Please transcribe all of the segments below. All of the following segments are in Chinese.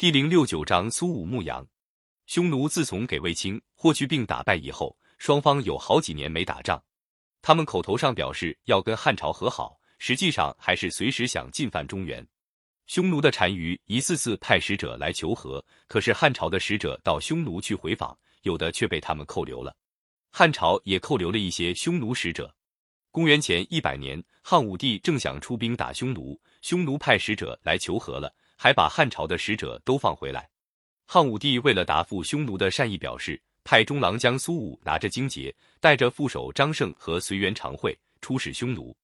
第零六九章苏武牧羊。匈奴自从给卫青、霍去病打败以后，双方有好几年没打仗。他们口头上表示要跟汉朝和好，实际上还是随时想进犯中原。匈奴的单于一次次派使者来求和，可是汉朝的使者到匈奴去回访，有的却被他们扣留了。汉朝也扣留了一些匈奴使者。公元前一百年，汉武帝正想出兵打匈奴，匈奴派使者来求和了。还把汉朝的使者都放回来。汉武帝为了答复匈奴的善意表示，派中郎将苏武拿着荆节，带着副手张胜和随员常惠出使匈奴。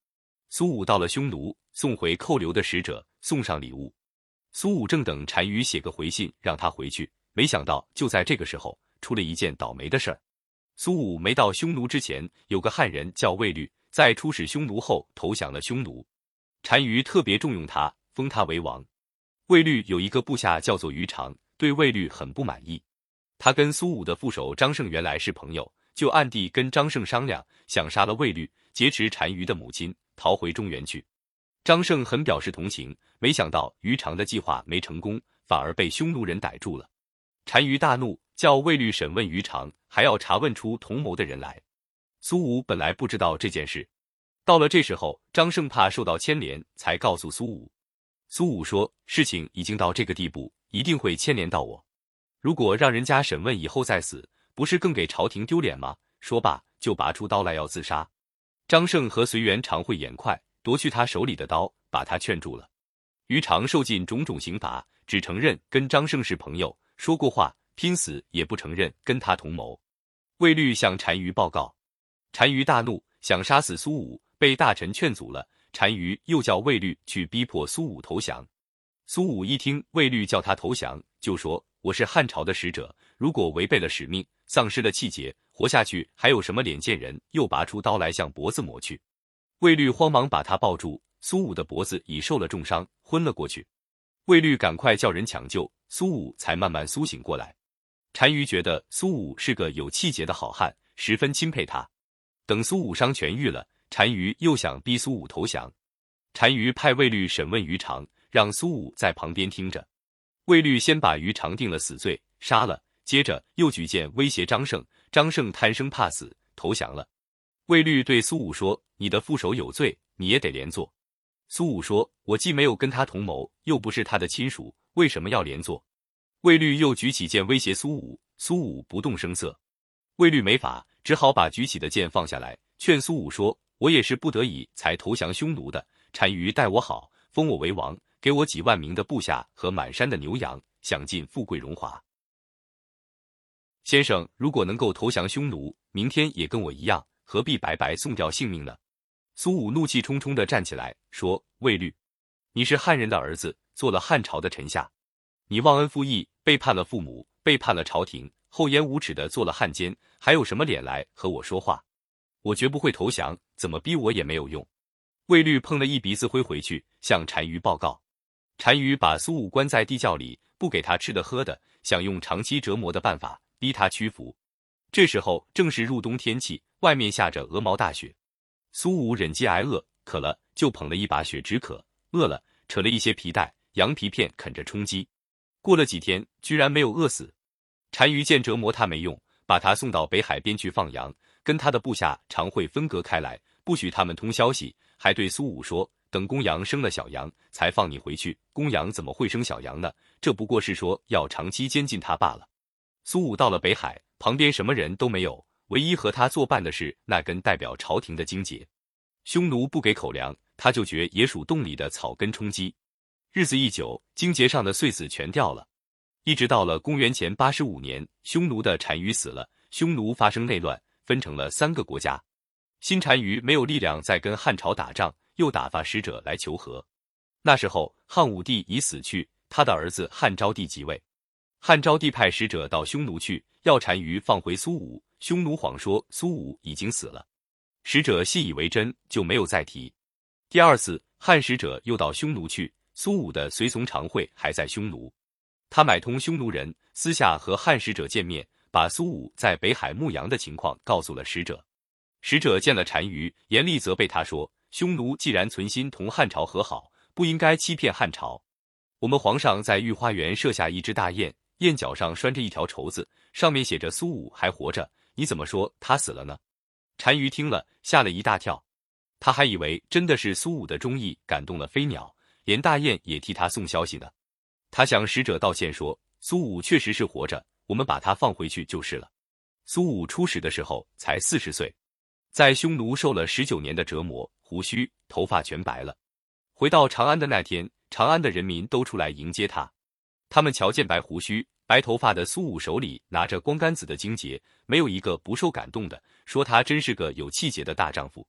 苏武到了匈奴，送回扣留的使者，送上礼物。苏武正等单于写个回信让他回去，没想到就在这个时候，出了一件倒霉的事儿。苏武没到匈奴之前，有个汉人叫卫律，在出使匈奴后投降了匈奴。单于特别重用他，封他为王。卫律有一个部下叫做于长，对卫律很不满意。他跟苏武的副手张胜原来是朋友，就暗地跟张胜商量，想杀了卫律，劫持单于的母亲，逃回中原去。张胜很表示同情，没想到于长的计划没成功，反而被匈奴人逮住了。单于大怒，叫卫律审问于长，还要查问出同谋的人来。苏武本来不知道这件事，到了这时候，张胜怕受到牵连，才告诉苏武。苏武说：“事情已经到这个地步，一定会牵连到我。如果让人家审问以后再死，不是更给朝廷丢脸吗？”说罢，就拔出刀来要自杀。张胜和随缘常会眼快，夺去他手里的刀，把他劝住了。于常受尽种种刑罚，只承认跟张胜是朋友，说过话，拼死也不承认跟他同谋。卫律向单于报告，单于大怒，想杀死苏武，被大臣劝阻了。单于又叫卫律去逼迫苏武投降。苏武一听卫律叫他投降，就说：“我是汉朝的使者，如果违背了使命，丧失了气节，活下去还有什么脸见人？”又拔出刀来向脖子抹去。卫律慌忙把他抱住，苏武的脖子已受了重伤，昏了过去。卫律赶快叫人抢救，苏武才慢慢苏醒过来。单于觉得苏武是个有气节的好汉，十分钦佩他。等苏武伤痊愈了。单于又想逼苏武投降，单于派卫律审问于长，让苏武在旁边听着。卫律先把于长定了死罪，杀了，接着又举剑威胁张胜，张胜贪生怕死，投降了。卫律对苏武说：“你的副手有罪，你也得连坐。”苏武说：“我既没有跟他同谋，又不是他的亲属，为什么要连坐？”卫律又举起剑威胁苏武，苏武不动声色。卫律没法，只好把举起的剑放下来，劝苏武说。我也是不得已才投降匈奴的。单于待我好，封我为王，给我几万名的部下和满山的牛羊，享尽富贵荣华。先生如果能够投降匈奴，明天也跟我一样，何必白白送掉性命呢？苏武怒气冲冲的站起来说：“卫律，你是汉人的儿子，做了汉朝的臣下，你忘恩负义，背叛了父母，背叛了朝廷，厚颜无耻的做了汉奸，还有什么脸来和我说话？”我绝不会投降，怎么逼我也没有用。卫律碰了一鼻子灰回去，向单于报告。单于把苏武关在地窖里，不给他吃的喝的，想用长期折磨的办法逼他屈服。这时候正是入冬天气，外面下着鹅毛大雪。苏武忍饥挨饿，渴了就捧了一把雪止渴，饿了扯了一些皮带、羊皮片啃着充饥。过了几天，居然没有饿死。单于见折磨他没用，把他送到北海边去放羊。跟他的部下常会分隔开来，不许他们通消息，还对苏武说：“等公羊生了小羊，才放你回去。公羊怎么会生小羊呢？这不过是说要长期监禁他罢了。”苏武到了北海，旁边什么人都没有，唯一和他作伴的是那根代表朝廷的荆节。匈奴不给口粮，他就掘野鼠洞里的草根充饥。日子一久，荆节上的穗子全掉了。一直到了公元前八十五年，匈奴的单于死了，匈奴发生内乱。分成了三个国家，新单于没有力量再跟汉朝打仗，又打发使者来求和。那时候汉武帝已死去，他的儿子汉昭帝即位。汉昭帝派使者到匈奴去，要单于放回苏武。匈奴谎说苏武已经死了，使者信以为真，就没有再提。第二次汉使者又到匈奴去，苏武的随从常惠还在匈奴，他买通匈奴人，私下和汉使者见面。把苏武在北海牧羊的情况告诉了使者，使者见了单于，严厉责备他说：“匈奴既然存心同汉朝和好，不应该欺骗汉朝。我们皇上在御花园设下一只大雁，雁脚上拴着一条绸子，上面写着苏武还活着。你怎么说他死了呢？单于听了吓了一大跳，他还以为真的是苏武的忠义感动了飞鸟，连大雁也替他送消息呢。他向使者道歉说：“苏武确实是活着，我们把他放回去就是了。”苏武出使的时候才四十岁，在匈奴受了十九年的折磨，胡须头发全白了。回到长安的那天。长安的人民都出来迎接他，他们瞧见白胡须、白头发的苏武手里拿着光杆子的荆节，没有一个不受感动的，说他真是个有气节的大丈夫。